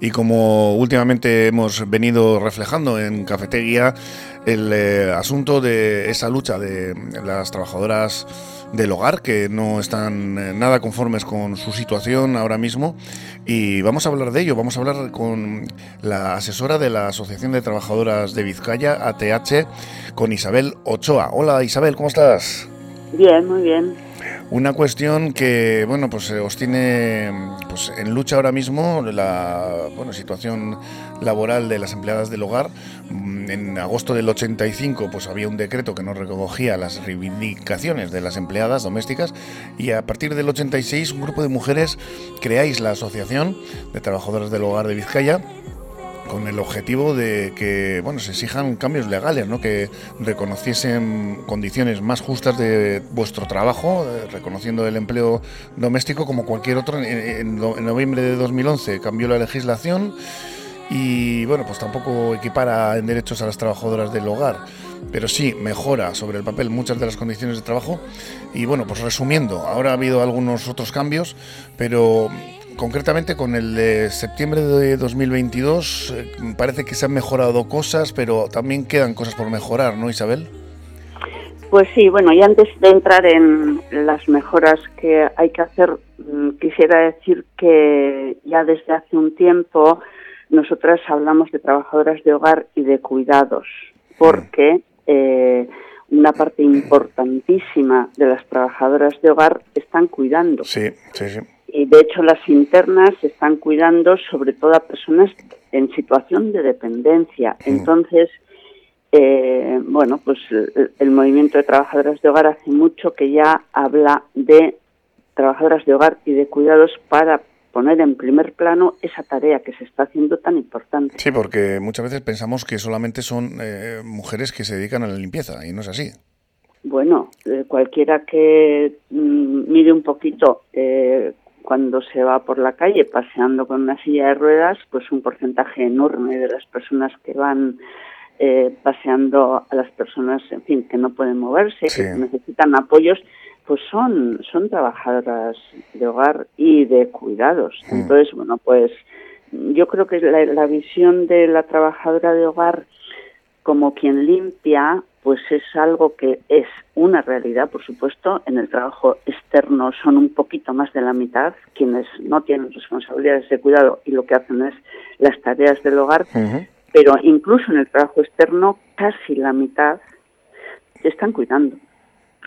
Y como últimamente hemos venido reflejando en Cafetería, el eh, asunto de esa lucha de las trabajadoras del hogar que no están eh, nada conformes con su situación ahora mismo y vamos a hablar de ello, vamos a hablar con la asesora de la Asociación de Trabajadoras de Vizcaya, ATH, con Isabel Ochoa. Hola Isabel, ¿cómo estás? Bien, muy bien. Una cuestión que, bueno, pues os tiene pues, en lucha ahora mismo la bueno, situación laboral de las empleadas del hogar. Mm, en agosto del 85 pues había un decreto que no recogía las reivindicaciones de las empleadas domésticas y a partir del 86 un grupo de mujeres creáis la Asociación de Trabajadoras del Hogar de Vizcaya con el objetivo de que bueno se exijan cambios legales, ¿no? que reconociesen condiciones más justas de vuestro trabajo, eh, reconociendo el empleo doméstico como cualquier otro. En, noviembre de 2011 cambió la legislación y bueno, pues tampoco equipara en derechos a las trabajadoras del hogar, pero sí mejora sobre el papel muchas de las condiciones de trabajo. Y bueno, pues resumiendo, ahora ha habido algunos otros cambios, pero concretamente con el de septiembre de 2022 eh, parece que se han mejorado cosas, pero también quedan cosas por mejorar, ¿no, Isabel? Pues sí, bueno, y antes de entrar en las mejoras que hay que hacer, mm, quisiera decir que ya desde hace un tiempo nosotras hablamos de trabajadoras de hogar y de cuidados, porque eh, una parte importantísima de las trabajadoras de hogar están cuidando. Sí, sí, sí y de hecho las internas están cuidando sobre todo a personas en situación de dependencia. Entonces, eh, bueno, pues el, movimiento de trabajadoras de hogar hace mucho que ya habla de trabajadoras de hogar y de cuidados para poner en primer plano esa tarea que se está haciendo tan importante. Sí, porque muchas veces pensamos que solamente son eh, mujeres que se dedican a la limpieza y no es así. Bueno, eh, cualquiera que mm, mire un poquito eh, cuando se va por la calle paseando con una silla de ruedas, pues un porcentaje enorme de las personas que van eh, paseando a las personas, en fin, que no pueden moverse, que necesitan apoyos, pues son, son trabajadoras de hogar y de cuidados. Entonces, bueno, pues yo creo que la, la visión de la trabajadora de hogar como quien limpia pues es algo que es una realidad, por supuesto. En el trabajo externo son un poquito más de la mitad quienes no tienen responsabilidades de cuidado y lo que hacen es las tareas del hogar, pero incluso en el trabajo externo casi la mitad están cuidando.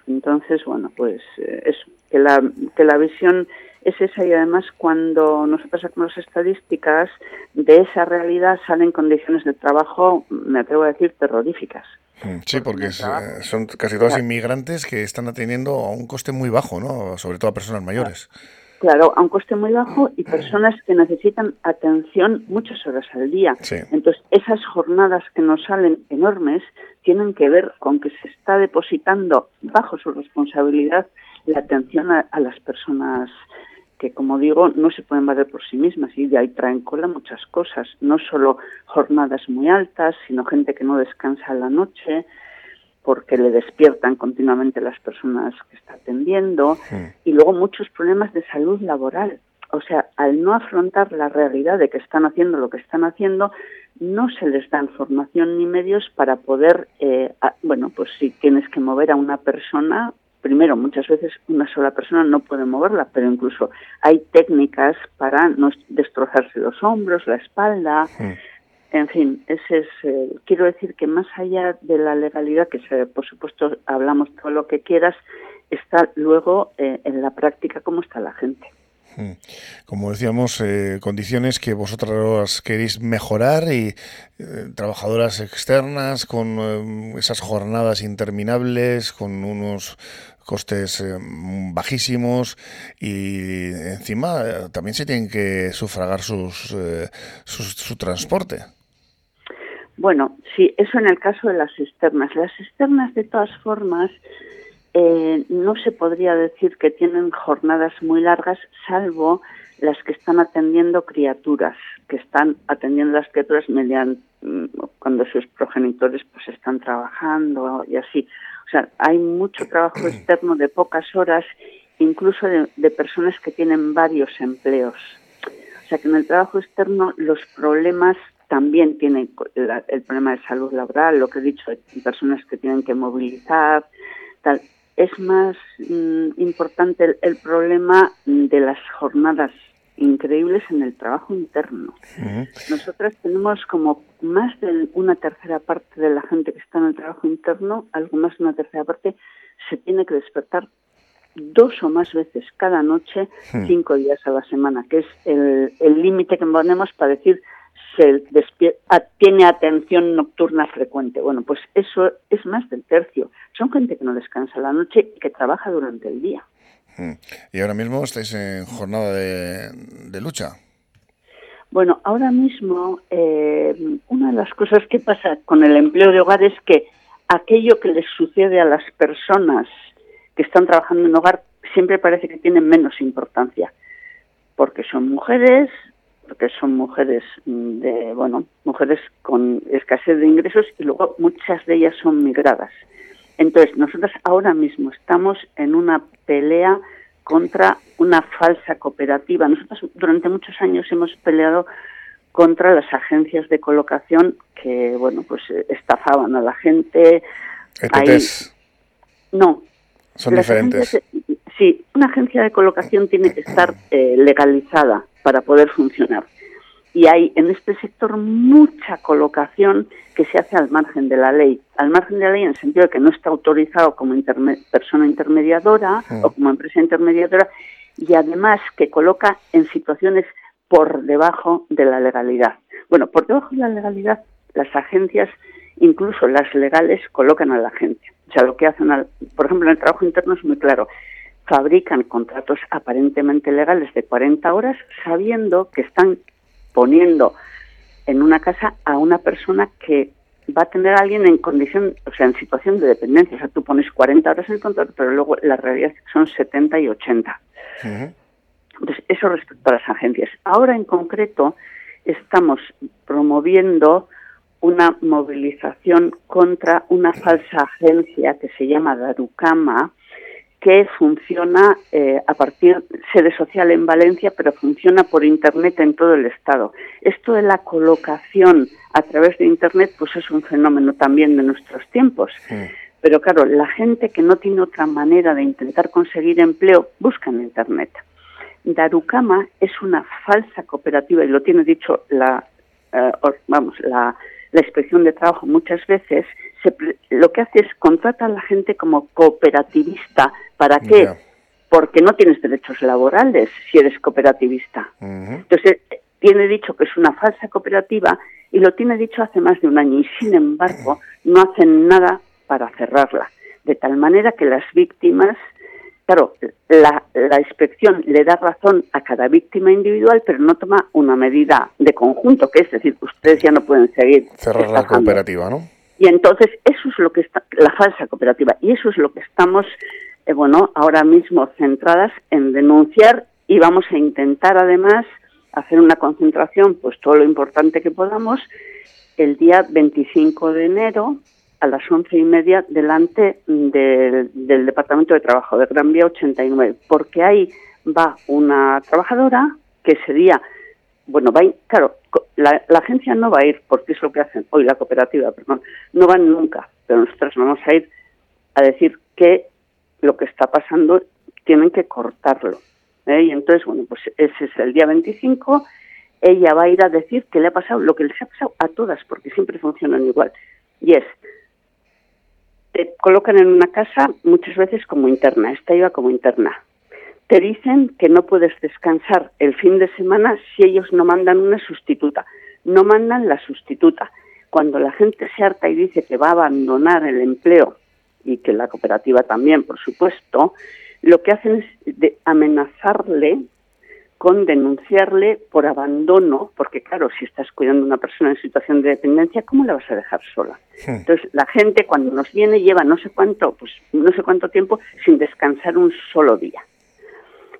Entonces, bueno, pues eh, eso, que la, que la visión es esa y además cuando nosotros sacamos estadísticas de esa realidad salen condiciones de trabajo, me atrevo a decir, terroríficas. Mm, sí, porque son casi todos inmigrantes que están atendiendo a un coste muy bajo, ¿no? Sobre todo a personas mayores. Claro, a un coste muy bajo y personas que necesitan atención muchas horas al día. Entonces, esas jornadas que nos salen enormes tienen que ver con que se está depositando bajo su responsabilidad la atención a, a las personas que, como digo, no se pueden valer por sí mismas y de ahí traen cola muchas cosas, no solo jornadas muy altas, sino gente que no descansa a la noche porque le despiertan continuamente las personas que está atendiendo y luego muchos problemas de salud laboral. O sea, al no afrontar la realidad de que están haciendo lo que están haciendo, no se les dan formación ni medios para poder, eh, bueno, pues si tienes que mover a una persona, primero, muchas veces una sola persona no puede moverla, pero incluso hay técnicas para no destrozarse los hombros, la espalda. En fin, ese es, eh, quiero decir que más allá de la legalidad, que se, por supuesto hablamos todo lo que quieras, está luego eh, en la práctica cómo está la gente. Como decíamos, eh, condiciones que vosotros queréis mejorar y trabajadoras externas con esas jornadas interminables, con unos costes eh, bajísimos y encima eh, también se tienen que sufragar sus, eh, su, transporte. Bueno, sí, eso en el caso de las externas. Las externas, de todas formas, no se podría decir que tienen jornadas muy largas, salvo las que están atendiendo criaturas, que están atendiendo las criaturas mediante mm, cuando sus progenitores pues están trabajando y así. O sea, hay mucho trabajo externo de pocas horas, incluso de, personas que tienen varios empleos. O sea que en el trabajo externo los problemas también tienen el problema de salud laboral, lo que he dicho, personas que tienen que movilizar, tal. Es más mm, importante el, problema de las jornadas increíbles en el trabajo interno. Nosotras tenemos como más de una tercera parte de la gente que está en el trabajo interno, algo más de una tercera parte, se tiene que despertar dos o más veces cada noche, hmm. cinco días a la semana, que es el límite que ponemos para decir se tiene atención nocturna frecuente. Bueno, pues eso es más del tercio. Son gente que no descansa la noche y que trabaja durante el día. Hmm. ¿Y ahora mismo estáis en jornada de, lucha? Bueno, ahora mismo eh, una de las cosas que pasa con el empleo de hogar es que aquello que les sucede a las personas que están trabajando en hogar siempre parece que tiene menos importancia, porque son mujeres, porque son mujeres de, bueno, mujeres con escasez de ingresos y luego muchas de ellas son migradas. Entonces, nosotros ahora mismo estamos en una pelea contra una falsa cooperativa. Nosotros durante muchos años hemos peleado contra las agencias de colocación que, bueno, pues estafaban a la gente. ETTs. No. Son diferentes. sí, una agencia de colocación tiene que estar eh, legalizada para poder funcionar. Y hay en este sector mucha colocación que se hace al margen de la ley. Al margen de la ley en el sentido de que no está autorizado como persona intermediadora o como empresa intermediadora y además que coloca en situaciones por debajo de la legalidad. Bueno, por debajo de la legalidad las agencias, incluso las legales, colocan a la gente. O sea, lo que hacen, por ejemplo, en el trabajo interno es muy claro fabrican contratos aparentemente legales de 40 horas sabiendo que están poniendo en una casa a una persona que va a tener a alguien en condición, o sea, en situación de dependencia. O sea, tú pones 40 horas en el contrato, pero luego la realidad son 70 y 80. Entonces, eso respecto a las agencias. Ahora, en concreto, estamos promoviendo una movilización contra una falsa agencia que se llama Darucama, que funciona eh, a partir, sede social en Valencia, pero funciona por Internet en todo el Estado. Esto de la colocación a través de Internet, pues es un fenómeno también de nuestros tiempos. Pero claro, la gente que no tiene otra manera de intentar conseguir empleo, busca en Internet. Darucama es una falsa cooperativa, y lo tiene dicho la, eh, vamos, la, la inspección de trabajo muchas veces, lo que hace es contrata a la gente como cooperativista. ¿Para qué? Porque no tienes derechos laborales si eres cooperativista. Entonces, tiene dicho que es una falsa cooperativa y lo tiene dicho hace más de un año y sin embargo no hacen nada para cerrarla. De tal manera que las víctimas, claro, la, la inspección le da razón a cada víctima individual, pero no toma una medida de conjunto, que es decir, ustedes ya no pueden seguir. Cerrar la cooperativa, ¿no? Y entonces eso es lo que está, la falsa cooperativa, y eso es lo que estamos, eh, bueno, ahora mismo centradas en denunciar y vamos a intentar además hacer una concentración, pues todo lo importante que podamos, el día 25 de enero a las once y media delante del, del Departamento de Trabajo de Gran Vía 89, porque ahí va una trabajadora que ese día bueno, va claro, la, agencia no va a ir porque es lo que hacen hoy la cooperativa, perdón, no van nunca, pero nosotros vamos a ir a decir que lo que está pasando tienen que cortarlo. ¿eh? Y entonces, bueno, pues ese es el día 25, ella va a ir a decir que le ha pasado lo que les ha pasado a todas, porque siempre funcionan igual. Y es, te colocan en una casa muchas veces como interna, esta iba como interna te dicen que no puedes descansar el fin de semana si ellos no mandan una sustituta. No mandan la sustituta. Cuando la gente se harta y dice que va a abandonar el empleo, y que la cooperativa también, por supuesto, lo que hacen es de amenazarle con denunciarle por abandono, porque claro, si estás cuidando a una persona en situación de dependencia, ¿cómo la vas a dejar sola? Entonces, la gente cuando nos viene lleva no sé cuánto, pues no sé cuánto tiempo sin descansar un solo día.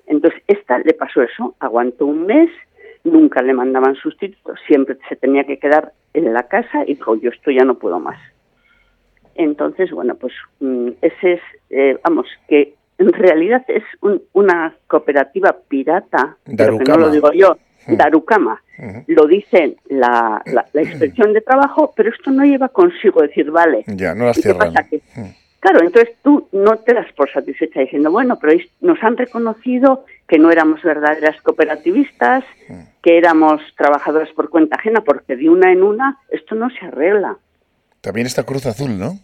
Entonces, esta le pasó eso, aguantó un mes, nunca le mandaban sustitutos, siempre se tenía que quedar en la casa y dijo, yo esto ya no puedo más. Entonces, bueno, pues mm, ese es, eh, vamos, que en realidad es una cooperativa pirata, pero que no lo digo yo, Darukama. Lo dice la, la, inspección de trabajo, pero esto no lleva consigo decir, vale. Ya, no las cierran. Claro, entonces tú no te das por satisfecha diciendo, bueno, pero nos han reconocido que no éramos verdaderas cooperativistas, que éramos trabajadores por cuenta ajena, porque de una en una esto no se arregla. También está Cruz Azul, ¿no?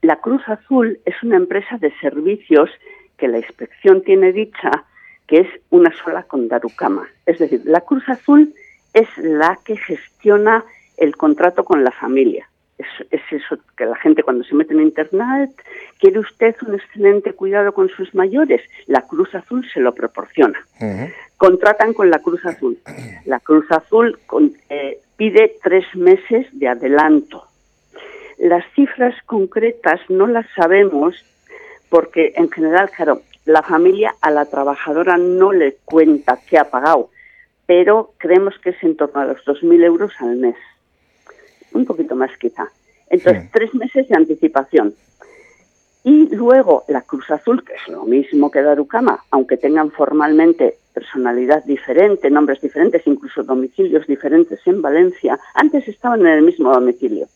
La Cruz Azul es una empresa de servicios que la inspección tiene dicha que es una sola con Darukama. Es decir, la Cruz Azul es la que gestiona el contrato con la familia es, eso que la gente cuando se mete en Internet, ¿quiere usted un excelente cuidado con sus mayores? La Cruz Azul se lo proporciona. Contratan con la Cruz Azul. La Cruz Azul eh, pide tres meses de adelanto. Las cifras concretas no las sabemos porque en general, claro, la familia a la trabajadora no le cuenta qué ha pagado, pero creemos que es en torno a los 2.000 euros al mes un poquito más quizá. Entonces, tres meses de anticipación. Y luego la Cruz Azul, que es lo mismo que Darukama, aunque tengan formalmente personalidad diferente, nombres diferentes, incluso domicilios diferentes en Valencia, antes estaban en el mismo domicilio.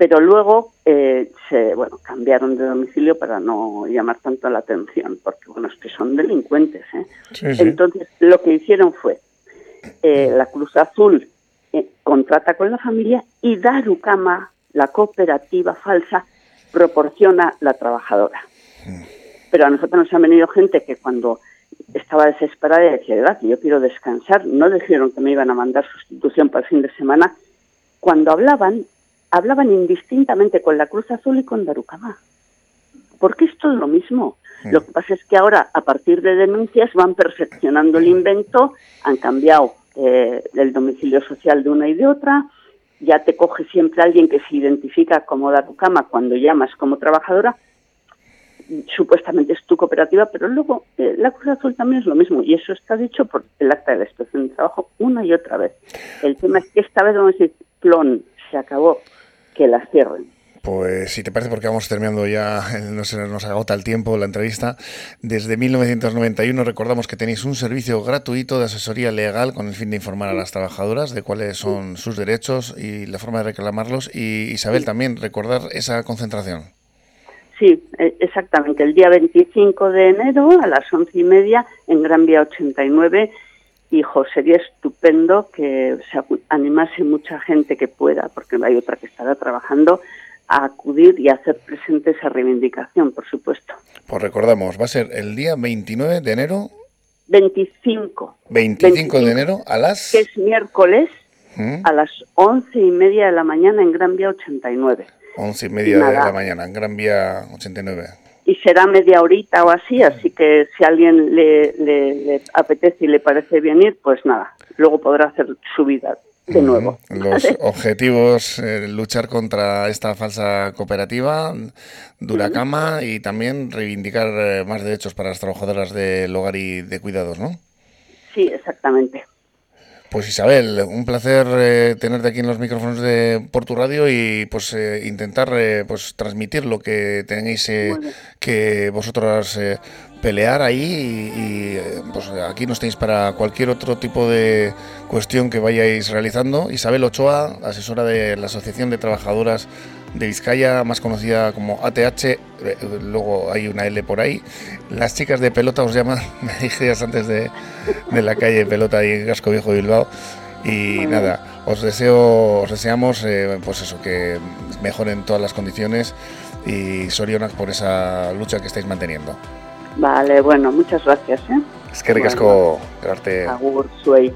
Pero luego eh, se, bueno, cambiaron de domicilio para no llamar tanto la atención, porque bueno, es que son delincuentes. ¿eh? Entonces, lo que hicieron fue, eh, la Cruz Azul eh, contrata con la familia y Darukama, la cooperativa falsa, proporciona la trabajadora. Pero a nosotros nos ha venido gente que cuando estaba desesperada y decía, que yo quiero descansar, no dijeron que me iban a mandar sustitución para el fin de semana. Cuando hablaban, hablaban indistintamente con la Cruz Azul y con Darukama. Porque es todo lo mismo. Lo que pasa es que ahora, a partir de denuncias, van perfeccionando el invento, han cambiado eh, del domicilio social de una y de otra, ya te coge siempre alguien que se identifica como cama cuando llamas como trabajadora, supuestamente es tu cooperativa, pero luego eh, la Cruz Azul también es lo mismo y eso está dicho por el acta de la inspección de trabajo una y otra vez. El tema es que esta vez vamos a decir, plon, se acabó, que la cierren. Pues si te parece, porque vamos terminando ya, nos, nos agota el tiempo la entrevista. Desde 1991 recordamos que tenéis un servicio gratuito de asesoría legal con el fin de informar a las trabajadoras de cuáles son sus derechos y la forma de reclamarlos. Y Isabel, también recordar esa concentración. Sí, e, exactamente. El día 25 de enero a las once y media en Gran Vía 89 hijo, sería estupendo que se animase mucha gente que pueda, porque hay otra que estará trabajando, a acudir y hacer presente esa reivindicación, por supuesto. Pues recordamos, va a ser el día 29 de enero. 25. 25, de enero a las... Que es miércoles ¿Mm? a las once y media de la mañana en Gran Vía 89. Once y media de la mañana en Gran Vía 89. Y será media horita o así, así que si a alguien le, le apetece y le parece bien ir, pues nada, luego podrá hacer su vida de nuevo. Los objetivos, eh, luchar contra esta falsa cooperativa, Duracama, y también reivindicar eh, más derechos para las trabajadoras del hogar y de cuidados, ¿no? Sí, exactamente. Pues Isabel, un placer eh, tenerte aquí en los micrófonos de Portu Radio y pues intentar pues transmitir lo que tenéis que vosotras pelear ahí y, eh, pues aquí nos tenéis para cualquier otro tipo de cuestión que vayáis realizando. Isabel Ochoa, asesora de la Asociación de Trabajadoras de Vizcaya, más conocida como ATH, eh, luego hay una L por ahí. Las chicas de pelota os llaman, me dijiste antes de, de, la calle Pelota y Gasco Viejo de Bilbao. Y nada, os deseo, os deseamos eh, pues eso, que mejoren todas las condiciones y Sorionak por esa lucha que estáis manteniendo. Vale, bueno, muchas gracias, ¿eh? Eskerrik asko, bueno, arte. Agur, zuei.